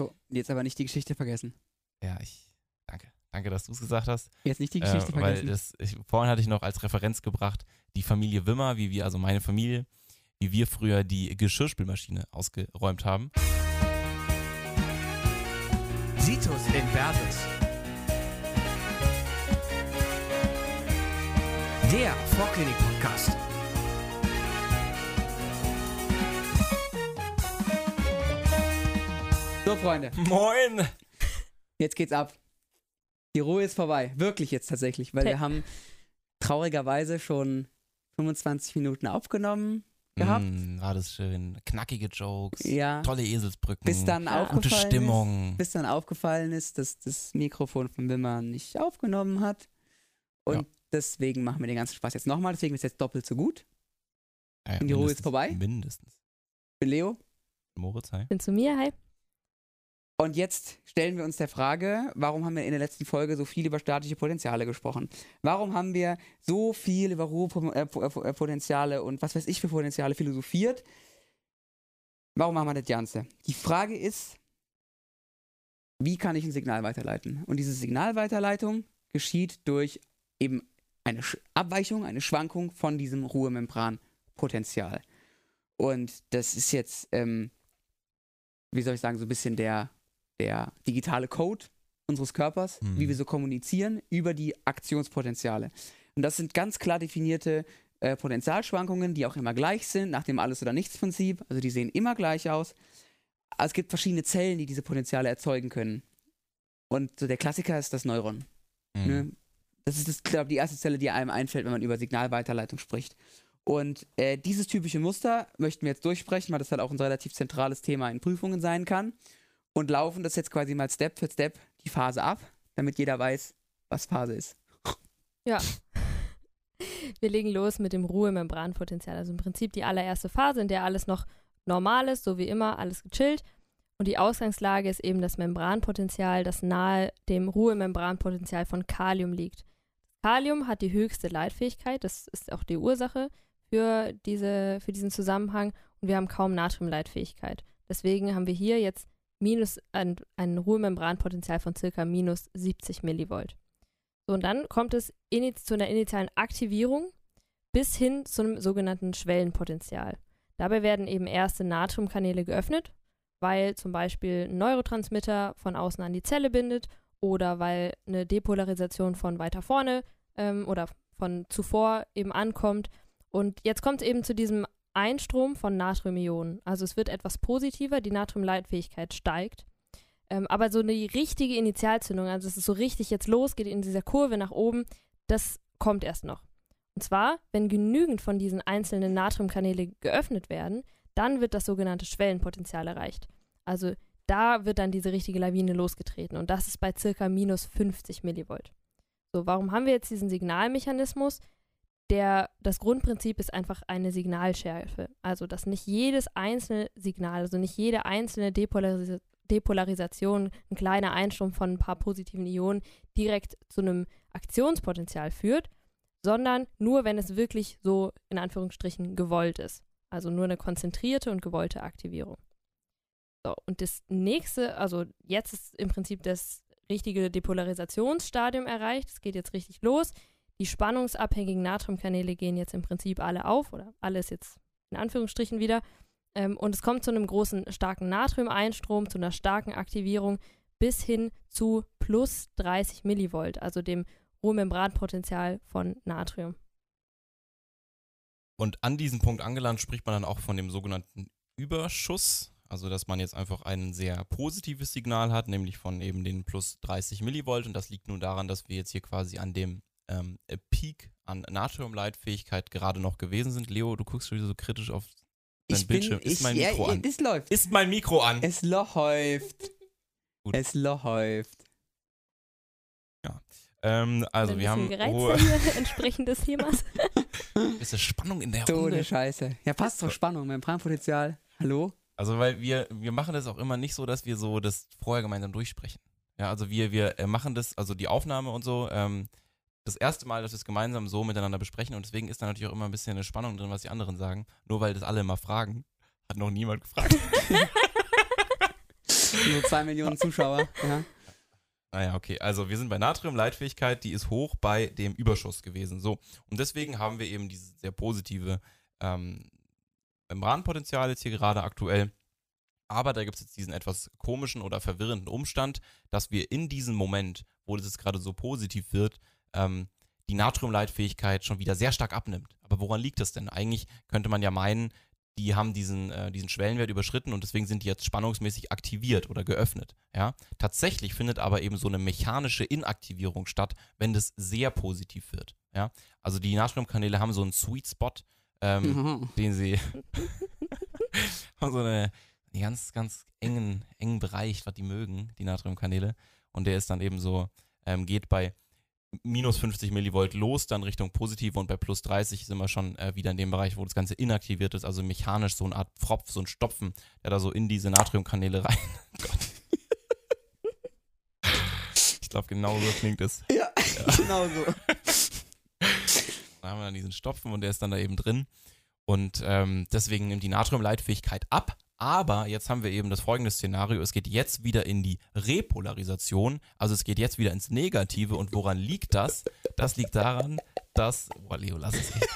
So, jetzt aber nicht die Geschichte vergessen. Ja, ich. Danke. Danke, dass du es gesagt hast. Jetzt nicht die Geschichte äh, weil vergessen. das, ich, vorhin hatte ich noch als Referenz gebracht, die Familie Wimmer, wie wir, also meine Familie, wie wir früher die Geschirrspülmaschine ausgeräumt haben. Situs Inversus. Der Vorklinik-Podcast. So, Freunde, Moin! jetzt geht's ab. Die Ruhe ist vorbei. Wirklich jetzt tatsächlich, weil wir haben traurigerweise schon 25 Minuten aufgenommen gehabt. Mm, war das schön. Knackige Jokes, Ja. tolle Eselsbrücken, Bis dann Ja. gute aufgefallen Stimmung. Ist, bis dann aufgefallen ist, dass das Mikrofon von Wimmer nicht aufgenommen hat. Und Ja. deswegen machen wir den ganzen Spaß jetzt nochmal. Deswegen ist es jetzt doppelt so gut. Ja, ja, Und die Ruhe ist vorbei? Mindestens. Ich bin Leo. Moritz, hi. Bin zu mir, hi. Und jetzt stellen wir uns der Frage, warum haben wir in der letzten Folge so viel über staatliche Potenziale gesprochen? Warum haben wir so viel über Ruhepotenziale und was weiß ich für Potenziale philosophiert? Warum machen wir das Ganze? Die Frage ist, wie kann ich ein Signal weiterleiten? Und diese Signalweiterleitung geschieht durch eben eine Abweichung, eine Schwankung von diesem Ruhemembranpotenzial. Und das ist jetzt, ähm, wie soll ich sagen, so ein bisschen der, der digitale Code unseres Körpers, Mhm. wie wir so kommunizieren über die Aktionspotenziale. Und das sind ganz klar definierte äh, Potentialschwankungen, die auch immer gleich sind, nach dem Alles- oder Nichts-Prinzip. Also die sehen immer gleich aus. Aber es gibt verschiedene Zellen, die diese Potenziale erzeugen können. Und so der Klassiker ist das Neuron. Mhm. Ne? Das ist, das, glaube die erste Zelle, die einem einfällt, wenn man über Signalweiterleitung spricht. Und äh, dieses typische Muster möchten wir jetzt durchsprechen, weil das halt auch ein relativ zentrales Thema in Prüfungen sein kann. Und laufen das jetzt quasi mal Step für Step die Phase ab, damit jeder weiß, was Phase ist. Wir legen los mit dem Ruhemembranpotenzial. Also im Prinzip die allererste Phase, in der alles noch normal ist, so wie immer, alles gechillt. Und die Ausgangslage ist eben das Membranpotenzial, das nahe dem Ruhemembranpotenzial von Kalium liegt. Kalium hat die höchste Leitfähigkeit, das ist auch die Ursache für, diese, für diesen Zusammenhang. Und wir haben kaum Natriumleitfähigkeit. Deswegen haben wir hier jetzt minus ein, ein Ruhemembranpotenzial von circa minus 70 Millivolt. So, und dann kommt es ini zu einer initialen Aktivierung bis hin zu einem sogenannten Schwellenpotenzial. Dabei werden eben erste Natriumkanäle geöffnet, weil zum Beispiel ein Neurotransmitter von außen an die Zelle bindet oder weil eine Depolarisation von weiter vorne ähm, oder von zuvor eben ankommt. Und jetzt kommt es eben zu diesem Einstrom von Natriumionen. Also es wird etwas positiver, die Natriumleitfähigkeit steigt. Ähm, aber so eine richtige Initialzündung, also dass es so richtig jetzt losgeht in dieser Kurve nach oben, das kommt erst noch. Und zwar, wenn genügend von diesen einzelnen Natriumkanäle geöffnet werden, dann wird das sogenannte Schwellenpotenzial erreicht. Also da wird dann diese richtige Lawine losgetreten und das ist bei circa minus 50 Millivolt. So, warum haben wir jetzt diesen Signalmechanismus? Der, das Grundprinzip ist einfach eine Signalschärfe. Also, dass nicht jedes einzelne Signal, also nicht jede einzelne Depolaris Depolarisation, ein kleiner Einstrom von ein paar positiven Ionen direkt zu einem Aktionspotenzial führt, sondern nur, wenn es wirklich so in Anführungsstrichen gewollt ist. Also nur eine konzentrierte und gewollte Aktivierung. So, und das nächste, also jetzt ist im Prinzip das richtige Depolarisationsstadium erreicht. Es geht jetzt richtig los. Die spannungsabhängigen Natriumkanäle gehen jetzt im Prinzip alle auf oder alles jetzt in Anführungsstrichen wieder. Ähm, und es kommt zu einem großen, starken Natriumeinstrom, zu einer starken Aktivierung bis hin zu plus 30 Millivolt, also dem Ruhmembranpotenzial von Natrium. Und an diesem Punkt angelangt spricht man dann auch von dem sogenannten Überschuss. Also, dass man jetzt einfach ein sehr positives Signal hat, nämlich von eben den plus 30 Millivolt. Und das liegt nun daran, dass wir jetzt hier quasi an dem ähm, Peak an Natriumleitfähigkeit gerade noch gewesen sind. Leo, du guckst schon wieder so kritisch auf dein Ich bin, Bildschirm. ich, ist mein ja, Mikro ja, an? Es läuft. Ist mein Mikro an? Es läuft. Gut. Es läuft. Ähm, also, wir haben hohe entsprechend des Themas. bisschen Spannung in der So Runde. eine Scheiße. Ja, passt zur Spannung. Membranpotenzial. Hallo? Also, weil wir, wir machen das auch immer nicht so, dass wir so das vorher gemeinsam durchsprechen. Ja, also wir, wir äh, machen das, also die Aufnahme und so, ähm, das erste Mal, dass wir es gemeinsam so miteinander besprechen und deswegen ist da natürlich auch immer ein bisschen eine Spannung drin, was die anderen sagen. Nur weil das alle immer fragen, hat noch niemand gefragt. so zwei Millionen Zuschauer. Ja. Naja, okay. Also wir sind bei Natriumleitfähigkeit, die ist hoch bei dem Überschuss gewesen. So. Und deswegen haben wir eben dieses sehr positive ähm, Membranpotenzial jetzt hier gerade aktuell. Aber da gibt es jetzt diesen etwas komischen oder verwirrenden Umstand, dass wir in diesem Moment, wo das jetzt gerade so positiv wird, ähm, die Natriumleitfähigkeit schon wieder sehr stark abnimmt. Aber woran liegt das denn? Eigentlich könnte man ja meinen, die haben diesen, äh, diesen Schwellenwert überschritten und deswegen sind die jetzt spannungsmäßig aktiviert oder geöffnet. Ja? Tatsächlich findet aber eben so eine mechanische Inaktivierung statt, wenn das sehr positiv wird. Ja? Also die Natriumkanäle haben so einen Sweet Spot, ähm, Mhm. den sie haben so eine, einen ganz, ganz engen, engen Bereich, was die mögen, die Natriumkanäle. Und der ist dann eben so, ähm, geht bei minus 50 Millivolt los, dann Richtung positive und bei plus 30 sind wir schon äh, wieder in dem Bereich, wo das Ganze inaktiviert ist, also mechanisch so eine Art Pfropf, so ein Stopfen, der da so in diese Natriumkanäle rein. Gott. Ich glaube, genau so klingt es. Ja, genau so. Da haben wir dann diesen Stopfen und der ist dann da eben drin. Und ähm, deswegen nimmt die Natriumleitfähigkeit ab. Aber jetzt haben wir eben das folgende Szenario. Es geht jetzt wieder in die Repolarisation. Also es geht jetzt wieder ins Negative. Und woran liegt das? Das liegt daran, dass. Boah, Leo, lass es echt.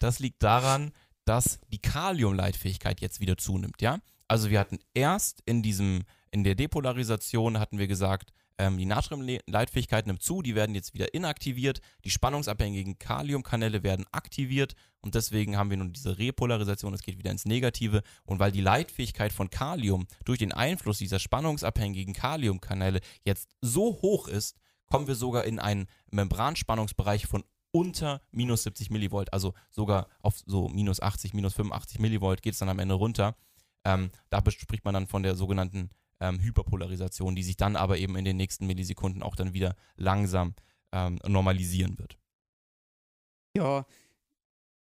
Das liegt daran, dass die Kaliumleitfähigkeit jetzt wieder zunimmt, ja? Also wir hatten erst in diesem, in der Depolarisation hatten wir gesagt, ähm, die Natriumleitfähigkeit nimmt zu, die werden jetzt wieder inaktiviert, die spannungsabhängigen Kaliumkanäle werden aktiviert. Und deswegen haben wir nun diese Repolarisation, es geht wieder ins Negative. Und weil die Leitfähigkeit von Kalium durch den Einfluss dieser spannungsabhängigen Kaliumkanäle jetzt so hoch ist, kommen wir sogar in einen Membranspannungsbereich von unter minus 70 Millivolt, also sogar auf so minus 80, minus 85 Millivolt geht es dann am Ende runter. Ähm, da spricht man dann von der sogenannten ähm, Hyperpolarisation, die sich dann aber eben in den nächsten Millisekunden auch dann wieder langsam ähm, normalisieren wird. Ja,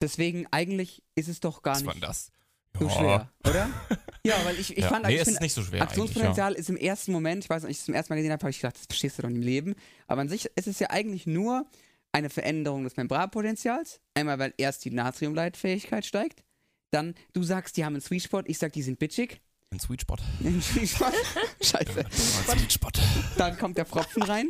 deswegen eigentlich ist es doch gar Was nicht das? so schwer, oder? Ja, weil ich, ich ja. fand, nee, ich es find, ist nicht so schwer. Aktionspotenzial ist im ersten Moment, ich weiß nicht, als ich es zum ersten Mal gesehen habe, habe ich gedacht, das verstehst du doch nicht im Leben. Aber an sich ist es ja eigentlich nur eine Veränderung des Membranpotenzials. Einmal, weil erst die Natriumleitfähigkeit steigt. Dann, du sagst, die haben einen Sweet Spot, ich sag, die sind bitchig. Ein Sweet Spot. Einen Sweet Spot. Scheiße. Ein Sweet Spot. Dann kommt der Pfropfen rein.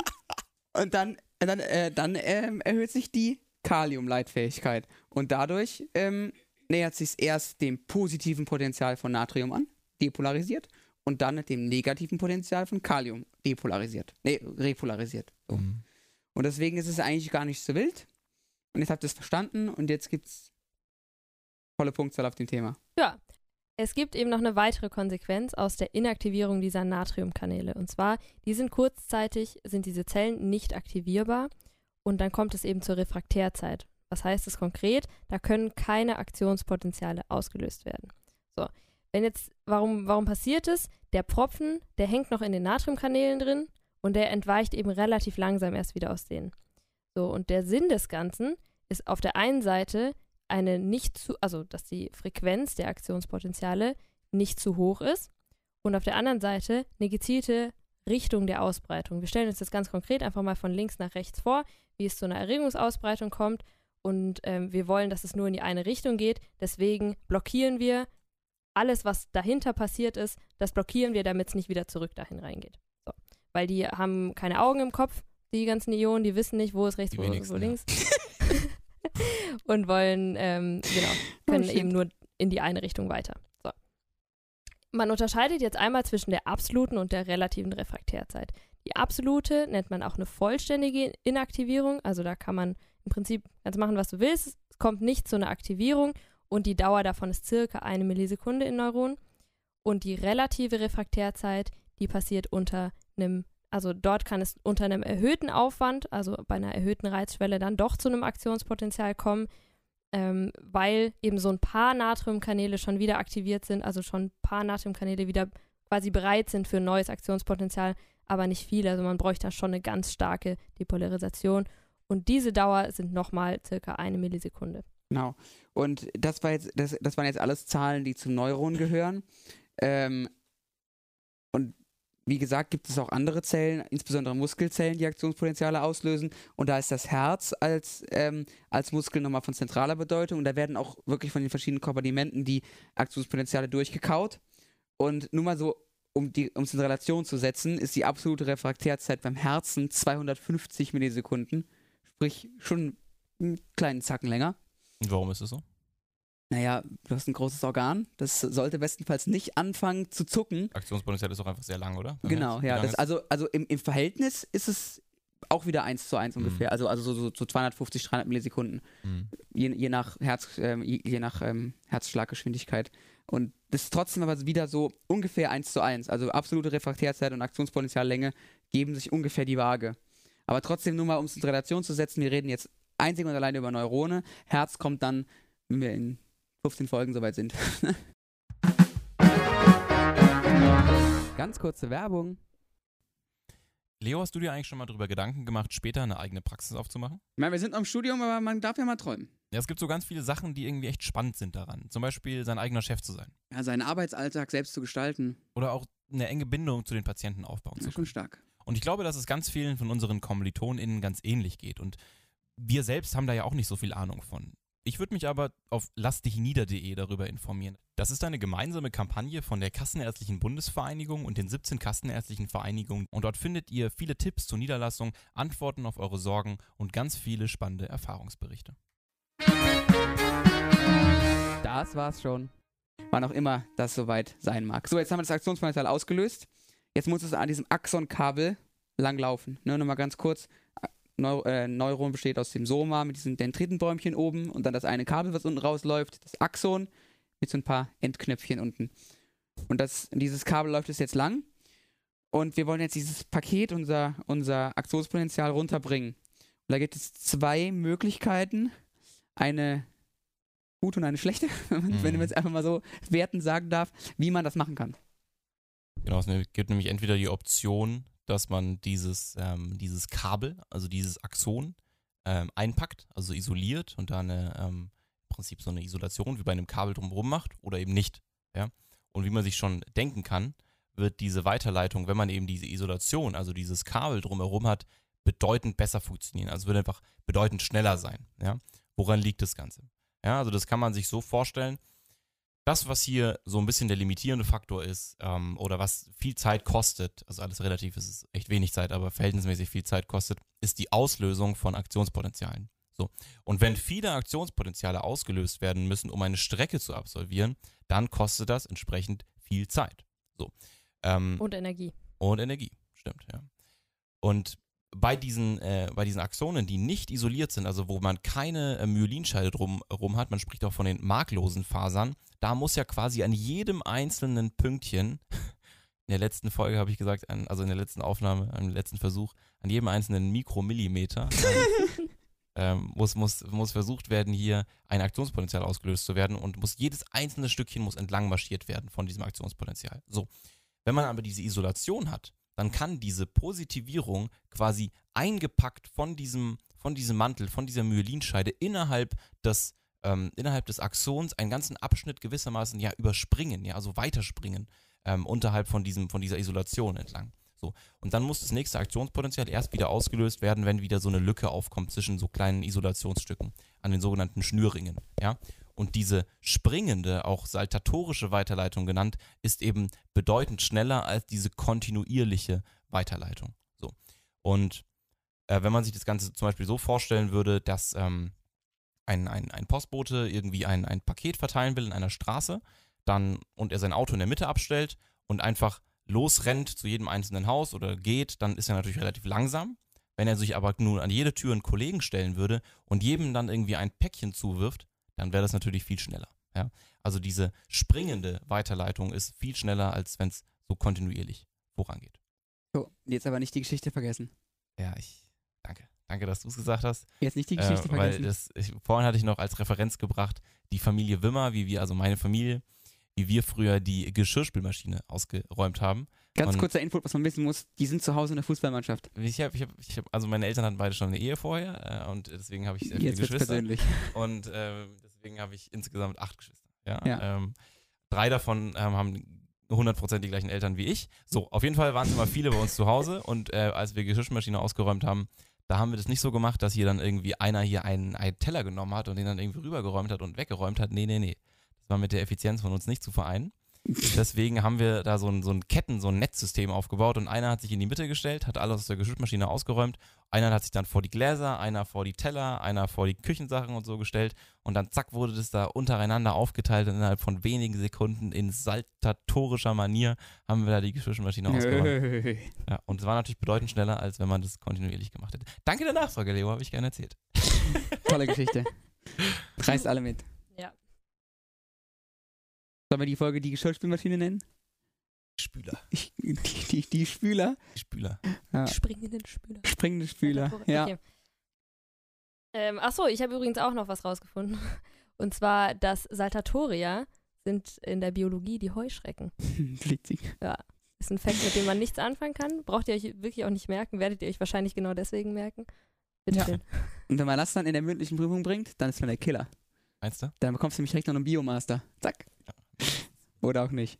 Und dann, dann, äh, dann ähm, erhöht sich die Kaliumleitfähigkeit. Und dadurch ähm, nähert sich erst dem positiven Potenzial von Natrium an, depolarisiert, und dann dem negativen Potenzial von Kalium, depolarisiert. Nee, repolarisiert. So. Mhm. Und deswegen ist es eigentlich gar nicht so wild. Und jetzt habt ihr es verstanden und jetzt gibt's volle Punktzahl auf dem Thema. Ja. Es gibt eben noch eine weitere Konsequenz aus der Inaktivierung dieser Natriumkanäle. Und zwar, die sind kurzzeitig, sind diese Zellen nicht aktivierbar und dann kommt es eben zur Refraktärzeit. Was heißt das konkret? Da können keine Aktionspotenziale ausgelöst werden. So, wenn jetzt, warum, warum passiert es? Der Pfropfen, der hängt noch in den Natriumkanälen drin und der entweicht eben relativ langsam erst wieder aus denen. So, und der Sinn des Ganzen ist auf der einen Seite eine nicht zu, also dass die Frequenz der Aktionspotenziale nicht zu hoch ist und auf der anderen Seite eine gezielte Richtung der Ausbreitung. Wir stellen uns das ganz konkret einfach mal von links nach rechts vor, wie es zu einer Erregungsausbreitung kommt und ähm, wir wollen, dass es nur in die eine Richtung geht. Deswegen blockieren wir alles, was dahinter passiert ist, das blockieren wir, damit es nicht wieder zurück dahin reingeht. So. Weil die haben keine Augen im Kopf, die ganzen Ionen, die wissen nicht, wo ist rechts, Die wo, wenigsten, wo links. und wollen, ähm, genau, können shit. eben nur in die eine Richtung weiter. So. Man unterscheidet jetzt einmal zwischen der absoluten und der relativen Refraktärzeit. Die absolute nennt man auch eine vollständige Inaktivierung, also da kann man im Prinzip ganz machen, was du willst. Es kommt nicht zu einer Aktivierung und die Dauer davon ist circa eine Millisekunde in Neuronen. Und die relative Refraktärzeit, die passiert unter einem, also dort kann es unter einem erhöhten Aufwand, also bei einer erhöhten Reizschwelle, dann doch zu einem Aktionspotenzial kommen, ähm, weil eben so ein paar Natriumkanäle schon wieder aktiviert sind, also schon ein paar Natriumkanäle wieder quasi bereit sind für ein neues Aktionspotenzial, aber nicht viele. Also man bräuchte da schon eine ganz starke Depolarisation. Und diese Dauer sind nochmal circa eine Millisekunde. Genau. Und das war jetzt, das, das waren jetzt alles Zahlen, die zum Neuron gehören. Ähm, und wie gesagt, gibt es auch andere Zellen, insbesondere Muskelzellen, die Aktionspotenziale auslösen. Und da ist das Herz als, ähm, als Muskel nochmal von zentraler Bedeutung. Und da werden auch wirklich von den verschiedenen Kompartimenten die Aktionspotenziale durchgekaut. Und nur mal so, um es in Relation zu setzen, ist die absolute Refraktärzeit beim Herzen 250 Millisekunden. Sprich, schon einen kleinen Zacken länger. Warum ist es so? Naja, du hast ein großes Organ. Das sollte bestenfalls nicht anfangen zu zucken. Aktionspotenzial ist auch einfach sehr lang, oder? Beim Genau, Herz? Ja. Das, also also im, im Verhältnis ist es auch wieder 1 zu 1 Mhm. ungefähr. Also, also so, so, so 250, 300 Millisekunden. Hm. Je, je nach, Herz, ähm, je, je nach ähm, Herzschlaggeschwindigkeit. Und das ist trotzdem aber wieder so ungefähr 1 zu 1. Also absolute Refraktärzeit und Aktionspotenziallänge geben sich ungefähr die Waage. Aber trotzdem nur mal, um es in Relation zu setzen, wir reden jetzt einzig und allein über Neurone. Herz kommt dann, wenn wir in 15 Folgen soweit sind. Ganz kurze Werbung. Leo, hast du dir eigentlich schon mal darüber Gedanken gemacht, später eine eigene Praxis aufzumachen? Ich meine, wir sind noch im Studium, aber man darf ja mal träumen. Ja, es gibt so ganz viele Sachen, die irgendwie echt spannend sind daran. Zum Beispiel sein eigener Chef zu sein. Ja, seinen Arbeitsalltag selbst zu gestalten, Oder auch eine enge Bindung zu den Patienten aufbauen zu ist können. schon stark. Und ich glaube, dass es ganz vielen von unseren KommilitonInnen ganz ähnlich geht. Und wir selbst haben da ja auch nicht so viel Ahnung von. Ich würde mich aber auf lassdichnieder.de darüber informieren. Das ist eine gemeinsame Kampagne von der Kassenärztlichen Bundesvereinigung und den 17 Kassenärztlichen Vereinigungen. Und dort findet ihr viele Tipps zur Niederlassung, Antworten auf eure Sorgen und ganz viele spannende Erfahrungsberichte. Das war's schon. Wann auch immer das soweit sein mag. So, jetzt haben wir das Aktionspotenzial ausgelöst. Jetzt muss es an diesem Axonkabel langlaufen. Ne, Nochmal ganz kurz. Neu äh, Neuron besteht aus dem Soma mit diesen Dendritenbäumchen oben und dann das eine Kabel, was unten rausläuft, das Axon mit so ein paar Endknöpfchen unten. Und das, dieses Kabel läuft es jetzt lang. Und wir wollen jetzt dieses Paket, unser, unser Aktionspotenzial runterbringen. Und da gibt es zwei Möglichkeiten. Eine gute und eine schlechte, wenn Mhm. man es einfach mal so werten sagen darf, wie man das machen kann. Genau, es gibt nämlich entweder die Option, dass man dieses, ähm, dieses Kabel, also dieses Axon, ähm, einpackt, also isoliert und da eine, ähm, im Prinzip so eine Isolation wie bei einem Kabel drumherum macht oder eben nicht. Ja? Und wie man sich schon denken kann, wird diese Weiterleitung, wenn man eben diese Isolation, also dieses Kabel drumherum hat, bedeutend besser funktionieren. Also wird einfach bedeutend schneller sein. Ja? Woran liegt das Ganze? Ja, also das kann man sich so vorstellen, das, was hier so ein bisschen der limitierende Faktor ist, ähm, oder was viel Zeit kostet, also alles relativ, es ist echt wenig Zeit, aber verhältnismäßig viel Zeit kostet, ist die Auslösung von Aktionspotenzialen. So. Und wenn viele Aktionspotenziale ausgelöst werden müssen, um eine Strecke zu absolvieren, dann kostet das entsprechend viel Zeit. So. Ähm, Und Energie. und Energie, stimmt, ja. Und bei diesen, äh, bei diesen Axonen, die nicht isoliert sind, also wo man keine äh, Myelinscheide drumherum hat, man spricht auch von den marklosen Fasern, da muss ja quasi an jedem einzelnen Pünktchen, in der letzten Folge habe ich gesagt, an, also in der letzten Aufnahme, im letzten Versuch, an jedem einzelnen Mikromillimeter ähm, muss, muss, muss versucht werden, hier ein Aktionspotenzial ausgelöst zu werden und muss jedes einzelne Stückchen muss entlang marschiert werden von diesem Aktionspotenzial. So. Wenn man aber diese Isolation hat, dann kann diese Positivierung quasi eingepackt von diesem, von diesem Mantel, von dieser Myelinscheide innerhalb des, ähm, innerhalb des Axons einen ganzen Abschnitt gewissermaßen ja überspringen, ja, also weiterspringen ähm, unterhalb von, diesem, von dieser Isolation entlang. So. Und dann muss das nächste Aktionspotenzial erst wieder ausgelöst werden, wenn wieder so eine Lücke aufkommt zwischen so kleinen Isolationsstücken an den sogenannten Schnürringen. Ja? Und diese springende, auch saltatorische Weiterleitung genannt, ist eben bedeutend schneller als diese kontinuierliche Weiterleitung. So. Und äh, wenn man sich das Ganze zum Beispiel so vorstellen würde, dass ähm, ein, ein, ein Postbote irgendwie ein, ein Paket verteilen will in einer Straße, dann und er sein Auto in der Mitte abstellt und einfach losrennt zu jedem einzelnen Haus oder geht, dann ist er natürlich relativ langsam. Wenn er sich aber nun an jede Tür einen Kollegen stellen würde und jedem dann irgendwie ein Päckchen zuwirft, dann wäre das natürlich viel schneller. Ja? Also diese springende Weiterleitung ist viel schneller, als wenn es so kontinuierlich vorangeht. So, jetzt aber nicht die Geschichte vergessen. Ja, ich danke. Danke, dass du es gesagt hast. Jetzt nicht die Äh, Geschichte weil vergessen. das, ich, vorhin hatte ich noch als Referenz gebracht, die Familie Wimmer, wie wir, also meine Familie, wie wir früher die Geschirrspülmaschine ausgeräumt haben. Ganz und- kurzer Input, was man wissen muss, die sind zu Hause in der Fußballmannschaft. Ich habe, ich hab, ich hab, also meine Eltern hatten beide schon eine Ehe vorher äh, und deswegen habe ich sehr viele Jetzt wird's Geschwister. persönlich. Und äh, deswegen habe ich insgesamt acht Geschwister. Ja. Ja. Ähm, drei davon ähm, haben 100% die gleichen Eltern wie ich. So, auf jeden Fall waren es immer viele bei uns zu Hause und äh, als wir Geschirrmaschine ausgeräumt haben, da haben wir das nicht so gemacht, dass hier dann irgendwie einer hier einen, einen Teller genommen hat und den dann irgendwie rübergeräumt hat und weggeräumt hat. Nee, nee, nee. Das war mit der Effizienz von uns nicht zu vereinen. Deswegen haben wir da so ein, so ein Ketten, so ein Netzsystem aufgebaut und einer hat sich in die Mitte gestellt, hat alles aus der Geschirrmaschine ausgeräumt. Einer hat sich dann vor die Gläser, einer vor die Teller, einer vor die Küchensachen und so gestellt und dann zack wurde das da untereinander aufgeteilt und innerhalb von wenigen Sekunden in saltatorischer Manier haben wir da die Geschirrmaschine ausgeräumt. Ja, und es war natürlich bedeutend schneller, als wenn man das kontinuierlich gemacht hätte. Danke der Nachfrage, Leo, habe ich gerne erzählt. Tolle Geschichte. Reißt alle mit. Ja. Sollen wir die Folge die Geschirrspülmaschine nennen? Spüler. Ich, die, die, die Spüler? Spüler. Ja. Springenden Spüler. Springende Spüler. Ja. Okay. Ähm, achso, ich habe übrigens auch noch was rausgefunden. Und zwar, dass Saltatoria sind in der Biologie die Heuschrecken. Witzig. Ist ein Fakt, mit dem man nichts anfangen kann. Braucht ihr euch wirklich auch nicht merken. Werdet ihr euch wahrscheinlich genau deswegen merken. Bitte Ja. schön. Und wenn man das dann in der mündlichen Prüfung bringt, dann ist man der Killer. Meinst du? Dann bekommst du nämlich direkt noch einen Biomaster. Zack. Oder auch nicht.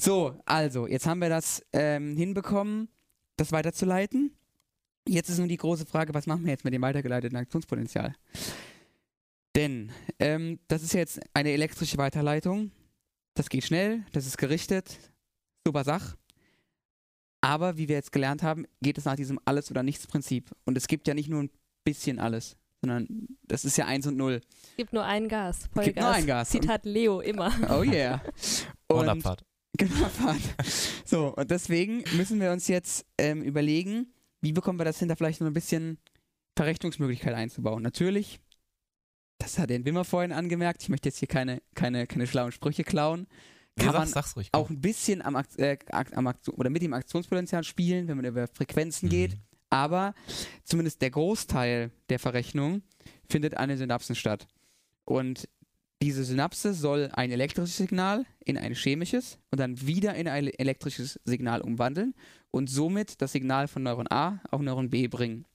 So, also, jetzt haben wir das ähm, hinbekommen, das weiterzuleiten. Jetzt ist nur die große Frage, was machen wir jetzt mit dem weitergeleiteten Aktionspotenzial? Denn ähm, das ist jetzt eine elektrische Weiterleitung. Das geht schnell, das ist gerichtet. Super Sach. Aber wie wir jetzt gelernt haben, geht es nach diesem Alles- oder Nichts-Prinzip. Und es gibt ja nicht nur ein bisschen alles, sondern das ist ja eins und null. Es gibt nur ein Gas. Vollgas. Gibt nur ein Gas. Zitat Leo immer. Oh yeah. Und Und, Abfahrt. Genau, Abfahrt. So, und deswegen müssen wir uns jetzt ähm, überlegen, wie bekommen wir das hin, da vielleicht noch ein bisschen Verrechnungsmöglichkeit einzubauen. Natürlich, das hat den Wimmer vorhin angemerkt, ich möchte jetzt hier keine, keine, keine schlauen Sprüche klauen. Kann sag's, man sag's komm. auch ein bisschen am, äh, am Aktion oder mit dem Aktionspotenzial spielen, wenn man über Frequenzen geht. Mhm. Aber zumindest der Großteil der Verrechnung findet an den Synapsen statt. Und diese Synapse soll ein elektrisches Signal in ein chemisches und dann wieder in ein elektrisches Signal umwandeln und somit das Signal von Neuron A auf Neuron B bringen.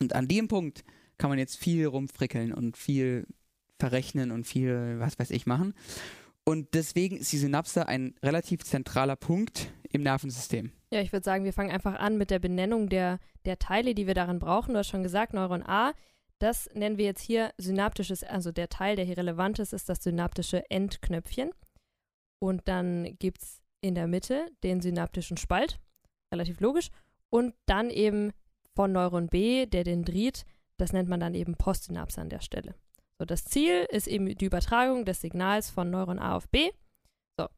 Und an dem Punkt kann man jetzt viel rumfrickeln und viel verrechnen und viel, was weiß ich, machen. Und deswegen ist die Synapse ein relativ zentraler Punkt im Nervensystem. Ja, ich würde sagen, wir fangen einfach an mit der Benennung der, der Teile, die wir darin brauchen. Du hast schon gesagt, Neuron A, das nennen wir jetzt hier synaptisches, also der Teil, der hier relevant ist, ist das synaptische Endknöpfchen. Und dann gibt es in der Mitte den synaptischen Spalt, relativ logisch. Und dann eben von Neuron B, der Dendrit, das nennt man dann eben Postsynapse an der Stelle. So, das Ziel ist eben die Übertragung des Signals von Neuron A auf B. So,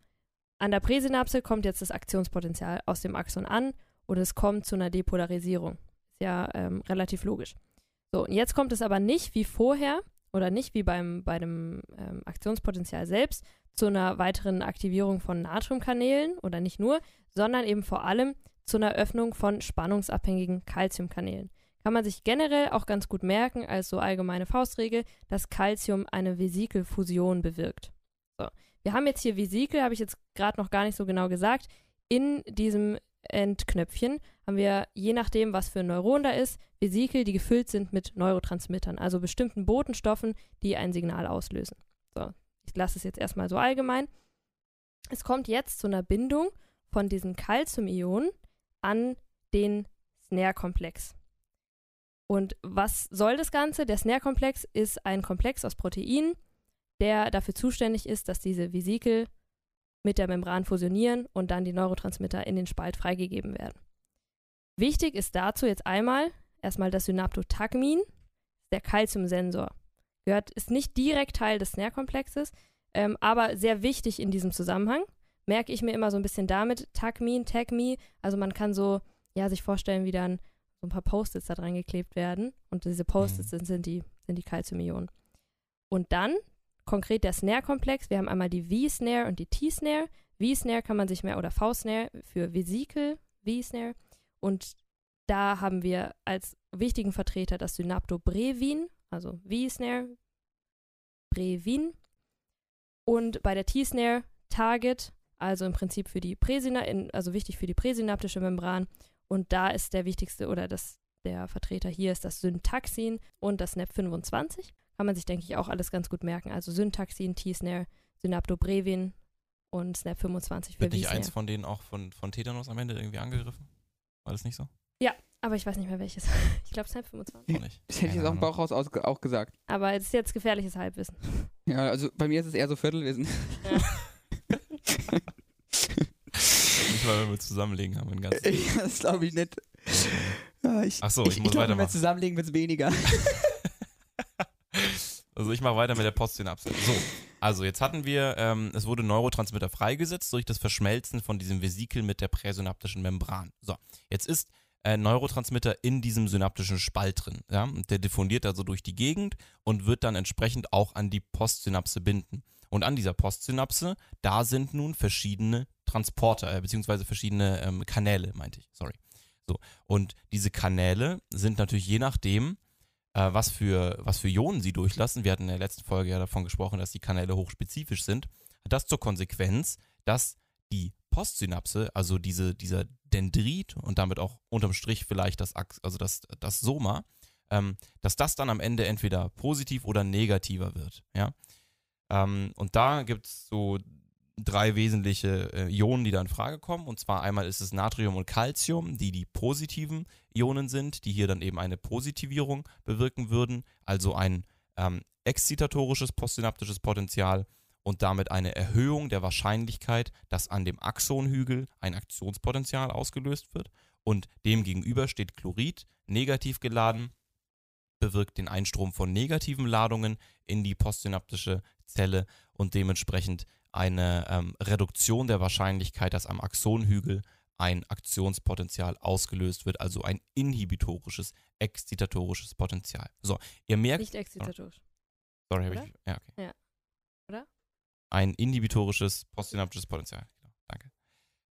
an der Präsynapse kommt jetzt das Aktionspotenzial aus dem Axon an und es kommt zu einer Depolarisierung. Ist ja ähm, relativ logisch. So, und jetzt kommt es aber nicht wie vorher oder nicht wie beim, bei dem ähm, Aktionspotenzial selbst zu einer weiteren Aktivierung von Natriumkanälen oder nicht nur, sondern eben vor allem zu einer Öffnung von spannungsabhängigen Calciumkanälen. Kann man sich generell auch ganz gut merken als so allgemeine Faustregel, dass Calcium eine Vesikelfusion bewirkt. So. Wir haben jetzt hier Vesikel, habe ich jetzt gerade noch gar nicht so genau gesagt. In diesem Endknöpfchen haben wir, je nachdem, was für ein Neuron da ist, Vesikel, die gefüllt sind mit Neurotransmittern, also bestimmten Botenstoffen, die ein Signal auslösen. So, ich lasse es jetzt erstmal so allgemein. Es kommt jetzt zu einer Bindung von diesen Calcium-Ionen an den Snare-Komplex. Und was soll das Ganze? Der Snare-Komplex ist ein Komplex aus Proteinen, der dafür zuständig ist, dass diese Vesikel mit der Membran fusionieren und dann die Neurotransmitter in den Spalt freigegeben werden. Wichtig ist dazu jetzt einmal erstmal das Synaptotagmin, der Calciumsensor. Gehört, ist nicht direkt Teil des Snare-Komplexes, ähm, aber sehr wichtig in diesem Zusammenhang. Merke ich mir immer so ein bisschen damit, Tagmin, Tagme, also man kann so, ja, sich vorstellen, wie dann so ein paar Post-its da dran geklebt werden und diese Post-its Mhm. sind, sind die, sind die Calcium-Ionen. Und dann konkret der Snare-Komplex. Wir haben einmal die V-Snare und die T-Snare. V-Snare kann man sich mehr, oder V-Snare für Vesikel, V-Snare. Und da haben wir als wichtigen Vertreter das Synaptobrevin, also V-Snare, Brevin. Und bei der T-Snare Target, also im Prinzip für die Präsina, in, also wichtig für die präsynaptische Membran. Und da ist der wichtigste oder das, der Vertreter hier ist das Syntaxin und das SNAP25 kann man sich, denke ich, auch alles ganz gut merken. Also Syntaxin, T-Snare, Synaptobrevin und SNAP25 für Wird nicht eins von denen auch von, von Tetanus am Ende irgendwie angegriffen? War das nicht so? Aber ich weiß nicht mehr welches. Ich glaube SNAP25. Auch nicht. Das hätte ich jetzt auch im Ahnung. Bauch raus aus, auch gesagt. Aber es ist jetzt gefährliches Halbwissen. Ja, also bei mir ist es eher so Viertelwissen. nicht mal, wenn wir zusammenlegen haben. Ein ganzes das glaube ich nicht. Ja, ich, Ach so, ich muss glaub, Wenn wir weitermachen. zusammenlegen, wird es weniger. Also ich mache weiter mit der Postsynapse. So, also jetzt hatten wir, ähm, es wurde Neurotransmitter freigesetzt durch das Verschmelzen von diesem Vesikel mit der präsynaptischen Membran. So, jetzt ist äh, Neurotransmitter in diesem synaptischen Spalt drin. Ja? Der diffundiert also durch die Gegend und wird dann entsprechend auch an die Postsynapse binden. Und an dieser Postsynapse, da sind nun verschiedene Transporter, äh, beziehungsweise verschiedene ähm, Kanäle, meinte ich, sorry. So, und diese Kanäle sind natürlich je nachdem, äh, was, für, was für Ionen sie durchlassen, wir hatten in der letzten Folge ja davon gesprochen, dass die Kanäle hochspezifisch sind, hat das zur Konsequenz, dass die Postsynapse, also diese, dieser Dendrit und damit auch unterm Strich vielleicht das, also das, das Soma, ähm, dass das dann am Ende entweder positiv oder negativer wird. Ja? Ähm, und da gibt es so drei wesentliche äh, Ionen, die da in Frage kommen. Und zwar einmal ist es Natrium und Calcium, die die positiven Ionen sind, die hier dann eben eine Positivierung bewirken würden, also ein ähm, exzitatorisches postsynaptisches Potenzial und damit eine Erhöhung der Wahrscheinlichkeit, dass an dem Axonhügel ein Aktionspotenzial ausgelöst wird. Und demgegenüber steht Chlorid, negativ geladen, bewirkt den Einstrom von negativen Ladungen in die postsynaptische Zelle und dementsprechend eine ähm, Reduktion der Wahrscheinlichkeit, dass am Axonhügel ein Aktionspotenzial ausgelöst wird, also ein inhibitorisches, exzitatorisches Potenzial. So, ihr merkt, Nicht exzitatorisch. sorry, habe ich, ja, okay. Ja. Oder? Ein inhibitorisches, postsynaptisches Potenzial. Genau, danke.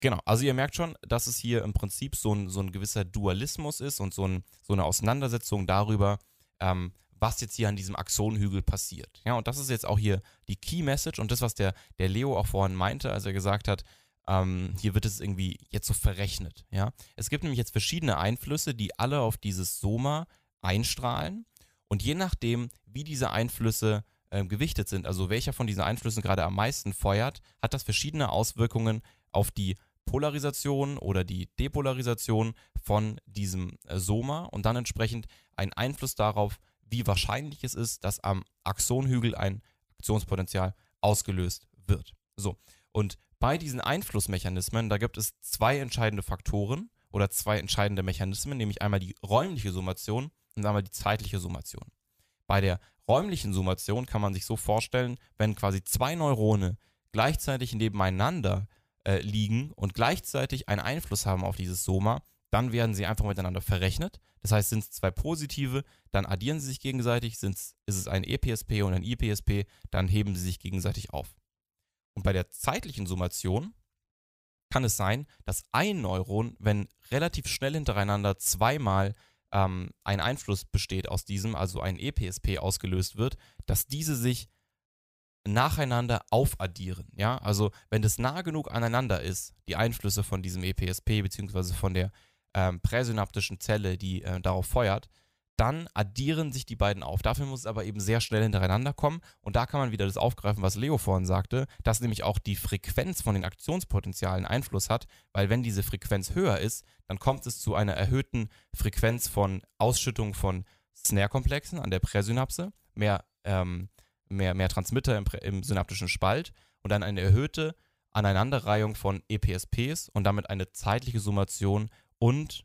Genau, also ihr merkt schon, dass es hier im Prinzip so ein, so ein gewisser Dualismus ist und so, ein, so eine Auseinandersetzung darüber, ähm, was jetzt hier an diesem Axonhügel passiert. Ja, und das ist jetzt auch hier die Key Message und das, was der, der Leo auch vorhin meinte, als er gesagt hat, ähm, hier wird es irgendwie jetzt so verrechnet. Ja, es gibt nämlich jetzt verschiedene Einflüsse, die alle auf dieses Soma einstrahlen und je nachdem, wie diese Einflüsse ähm, gewichtet sind, also welcher von diesen Einflüssen gerade am meisten feuert, hat das verschiedene Auswirkungen auf die Polarisation oder die Depolarisation von diesem äh, Soma und dann entsprechend einen Einfluss darauf, wie wahrscheinlich es ist, dass am Axonhügel ein Aktionspotenzial ausgelöst wird. So, und bei diesen Einflussmechanismen, da gibt es zwei entscheidende Faktoren oder zwei entscheidende Mechanismen, nämlich einmal die räumliche Summation und einmal die zeitliche Summation. Bei der räumlichen Summation kann man sich so vorstellen, wenn quasi zwei Neurone gleichzeitig nebeneinander äh, liegen und gleichzeitig einen Einfluss haben auf dieses Soma, dann werden sie einfach miteinander verrechnet. Das heißt, sind es zwei positive, dann addieren sie sich gegenseitig, sind's, ist es ein EPSP und ein IPSP, dann heben sie sich gegenseitig auf. Und bei der zeitlichen Summation kann es sein, dass ein Neuron, wenn relativ schnell hintereinander zweimal ähm, ein Einfluss besteht aus diesem, also ein EPSP ausgelöst wird, dass diese sich nacheinander aufaddieren. Ja, also wenn das nah genug aneinander ist, die Einflüsse von diesem EPSP beziehungsweise von der ähm, präsynaptischen Zelle, die äh, darauf feuert, dann addieren sich die beiden auf. Dafür muss es aber eben sehr schnell hintereinander kommen. Und da kann man wieder das aufgreifen, was Leo vorhin sagte, dass nämlich auch die Frequenz von den Aktionspotenzialen Einfluss hat, weil wenn diese Frequenz höher ist, dann kommt es zu einer erhöhten Frequenz von Ausschüttung von Snare-Komplexen an der Präsynapse, mehr, ähm, mehr, mehr Transmitter im, im synaptischen Spalt und dann eine erhöhte Aneinanderreihung von EPSPs und damit eine zeitliche Summation und,